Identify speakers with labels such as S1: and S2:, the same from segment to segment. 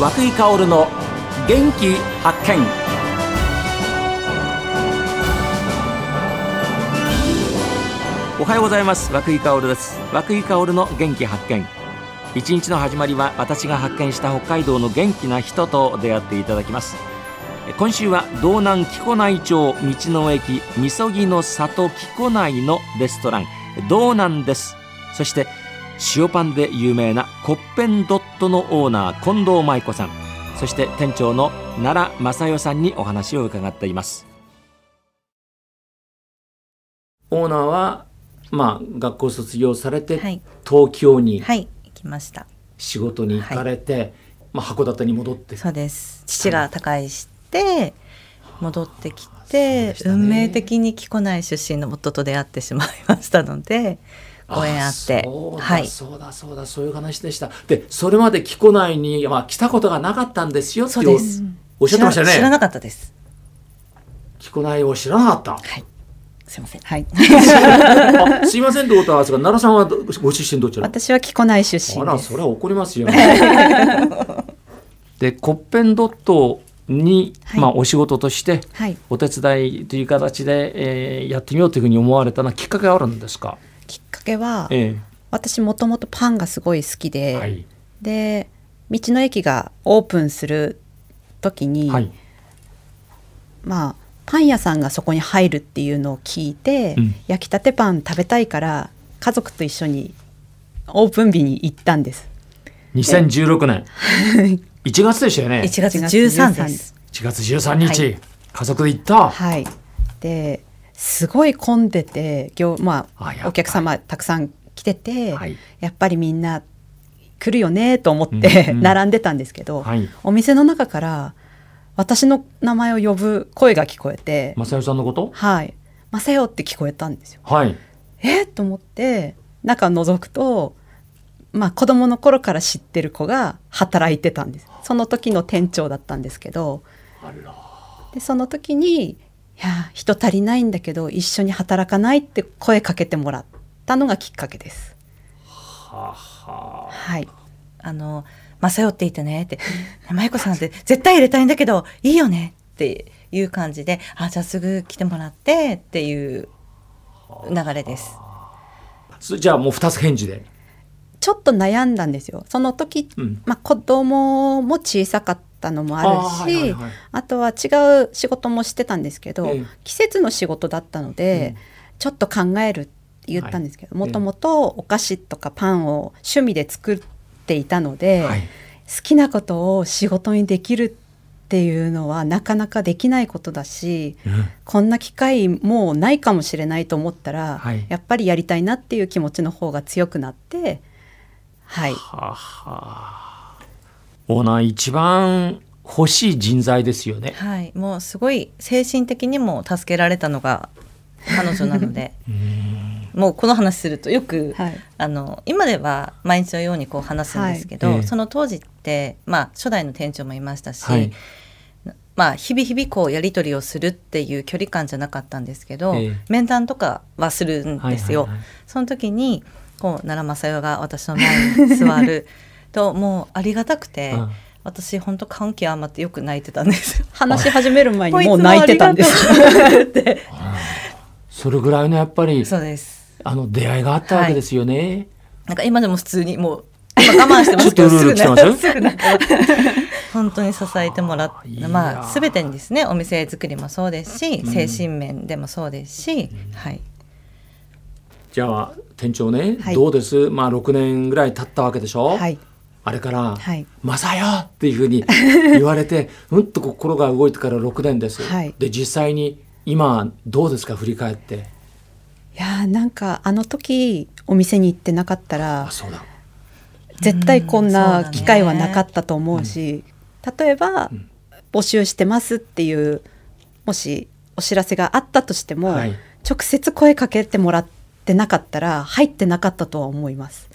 S1: 和久井薫の元気発見。おはようございます。和久井薫です。和久井薫の元気発見。一日の始まりは私が発見した北海道の元気な人と出会っていただきます。今週は道南木古内町道の駅みそぎの里木古内のレストラン。道南です。そして塩パンで有名なコッペンドットのオーナー近藤舞子さん。そして店長の奈良正代さんにお話を伺っています。オーナーはまあ学校卒業されて、はい、東京に
S2: はい行きました。
S1: 仕事に行かれて、はい、まあ函館に戻って。
S2: そうです。父が他界して戻ってきて、ね、運命的に木古内出身の夫と出会ってしまいましたのでご縁あって。
S1: はい。そうだそうだそういう話でした。でそれまで木古内に、まあ、来たことがなかったんですよっておっしゃってましたね。
S2: 知らなかったです。
S1: 木古内を知らなかった。
S2: はい。すいません。はい。
S1: すいませんってことは、奈良さんはご出身どちら？
S2: 私は木古内出身
S1: あら、それは怒りますよ。で、コッペンドットに、はい、まあ、お仕事として、お手伝いという形で、えー、やってみようというふうに思われたのはきっかけあるんですか？
S2: きっかけは、ええ、私もともとパンがすごい好きで、はい、で道の駅がオープンする時に、はい、まあパン屋さんがそこに入るっていうのを聞いて、うん、焼きたてパン食べたいから家族と一緒にオープン日に行ったんです。
S1: 2016年1月でしたよね。
S2: 1月13です。
S1: 1月13日、はい、家族で行った。
S2: はい。ですごい混んでて業、まあ、お客様たくさん来てて、はい、やっぱりみんな来るよねと思って 並んでたんですけど、はい、お店の中から私の名前を呼ぶ声が聞こえて
S1: 正代さんのこと？
S2: はい。正代って聞こえたんですよ。
S1: はい、
S2: え？と思って中覗くとまあ子供の頃から知ってる子が働いてたんです。その時の店長だったんですけど。でその時にや人足りないんだけど一緒に働かないって声かけてもらったのがきっかけです。
S1: はは
S2: はい。あの「正代って言ってね」って「舞子さんって絶対入れたいんだけどいいよね」っていう感じで「あじゃあすぐ来てもらって」っていう流れです。
S1: じゃあもう2つ返事で。
S2: ちょっと悩んだんですよ。その時、うん、まあ、子供も小さかっったのもあるしあはいはいはい、あとは違う仕事もしてたんですけど、え季節の仕事だったので、うん、ちょっと考えるって言ったんですけどもともとお菓子とかパンを趣味で作っていたので、はい、好きなことを仕事にできるっていうのはなかなかできないことだし、うん、こんな機会もうないかもしれないと思ったら、はい、やっぱりやりたいなっていう気持ちの方が強くなってはい。はは
S1: オーナー一番欲しい人材ですよね。
S2: はい、もうすごい精神的にも助けられたのが彼女なので。もうこの話するとよく、はい、あの今では毎日のようにこう話すんですけど、はい、その当時って、まあ、初代の店長もいましたし、はい、まあ、日々日々こうやり取りをするっていう距離感じゃなかったんですけど、面談とかはするんですよ。その時にこう奈良正代が私の前に座るともうありがたくて。うん。私本当感極まってよく泣いてたんです話し始める前にもう泣いてたんです
S1: それぐらいのやっぱり
S2: そうです。
S1: あの出会いがあったわけですよね、はい、
S2: なんか今でも普通にもう今我慢してますけどすぐね 本当に支えてもらってまあ全てにですねお店作りもそうですし、精神面でもそうですし、うん、はい。
S1: じゃあ店長ね、はい、どうです？まあ6年ぐらい経ったわけでしょ？はいあれから「まさよ!」っていうふうに言われて うんと心が動いてから6年です。はい、で実際に今どうですか振り返って？
S2: いやなんかあの時お店に行ってなかったら絶対こんな機会はなかったと思うし、うん、例えば、うん、募集してますっていうもしお知らせがあったとしても、はい、直接声かけてもらってなかったら入ってなかったとは思います。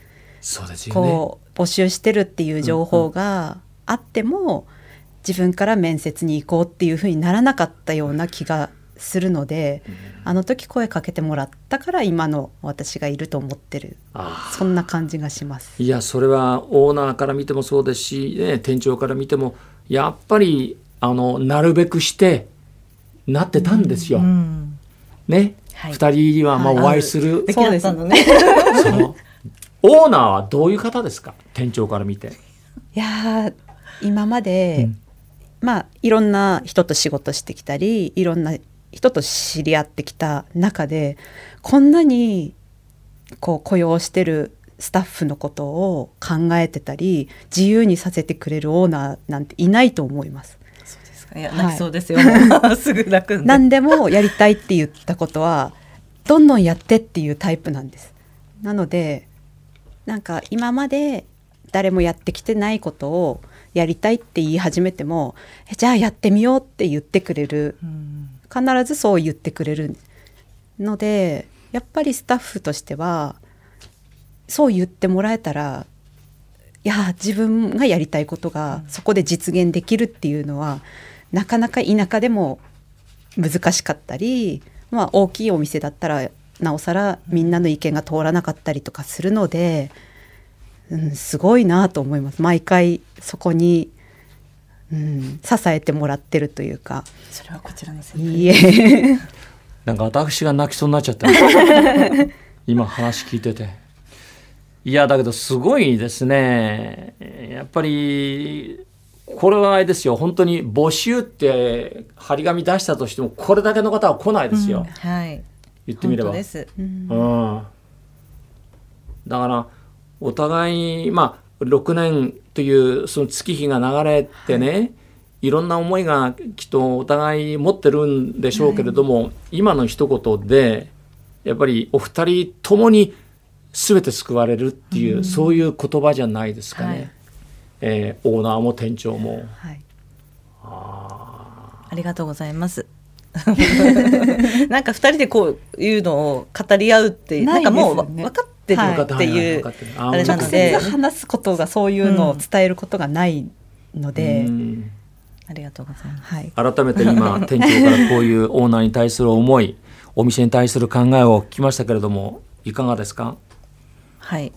S1: そうですよね、こ
S2: う募集してるっていう情報があっても、自分から面接に行こうっていうふうにならなかったような気がするので、あの時声かけてもらったから今の私がいると思ってる。そんな感じがします。
S1: いやそれはオーナーから見てもそうですし、ね、店長から見てもやっぱりあのなるべくしてなってたんですよ。うん、ね、はい、2人にはまあお会いする、
S2: はい、そうですね
S1: オーナーはどういう方ですか？店長から見て。
S2: いや今まで、うん、まあいろんな人と仕事してきたりいろんな人と知り合ってきた中でこんなにこう雇用してるスタッフのことを考えてたり自由にさせてくれるオーナーなんていないと思います。
S3: そうですか？いや泣きそうですよ、はい、すぐ泣くん
S2: で何でもやりたいって言ったことはどんどんやってっていうタイプなんです。なのでなんか今まで誰もやってきてないことをやりたいって言い始めてもじゃあやってみようって言ってくれる、必ずそう言ってくれるのでやっぱりスタッフとしてはそう言ってもらえたらいや自分がやりたいことがそこで実現できるっていうのはなかなか田舎でも難しかったり、まあ、大きいお店だったらなおさらみんなの意見が通らなかったりとかするので、うん、すごいなと思います。毎回そこに、うん、支えてもらってるというか。
S3: それはこちらの
S2: せいいえ。
S1: なんか私が泣きそうになっちゃった 今話聞いてて。いやだけどすごいですね。やっぱりこれはあれですよ。本当に募集って張り紙出したとしてもこれだけの方は来ないですよ、
S3: うん、はい
S1: 言ってみれば。うん、だからお互いまあ6年というその月日が流れてね、はい、いろんな思いがきっとお互い持ってるんでしょうけれども、はい、今の一言でやっぱりお二人ともに全て救われるっていう、うん、そういう言葉じゃないですかね、はい、えー、オーナーも店長も。はい、
S3: あありがとうございます。なんか二人でこういうのを語り合うってなんかもう分かってるっていう、あれなので
S2: 話すことがそういうのを伝えることがないので。
S3: ありがとうございます。
S2: はい、
S1: 改めて今店長からこういうオーナーに対する思い、お店に対する考えを聞きましたけれども、いかがですか？
S3: はい、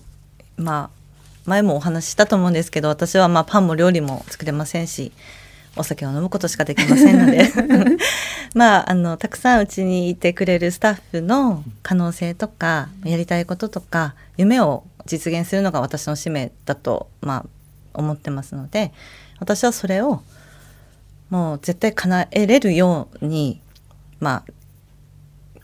S3: まあ前もお話ししたと思うんですけど、私はまあパンも料理も作れませんし、お酒を飲むことしかできませんので。まああのたくさんうちにいてくれるスタッフの可能性とかやりたいこととか夢を実現するのが私の使命だと、まあ、思ってますので私はそれをもう絶対叶えれるようにまあ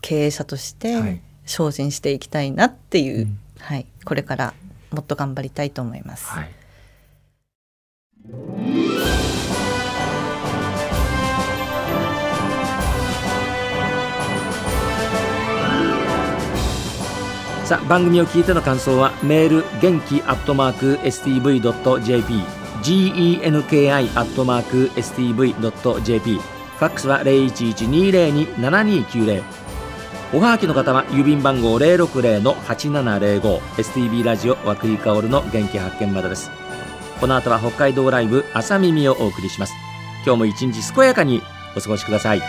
S3: 経営者として精進していきたいなっていう、はい、はい、これからもっと頑張りたいと思います。はい
S1: さあ番組を聞いての感想はメール元気アットマーク STV.jp genki アットマーク STV.jp ファックスは0112027290おはがきの方は郵便番号060-8705 STB ラジオ和久井薫の元気発見までです。この後は北海道ライブ朝耳をお送りします。今日も一日健やかにお過ごしください。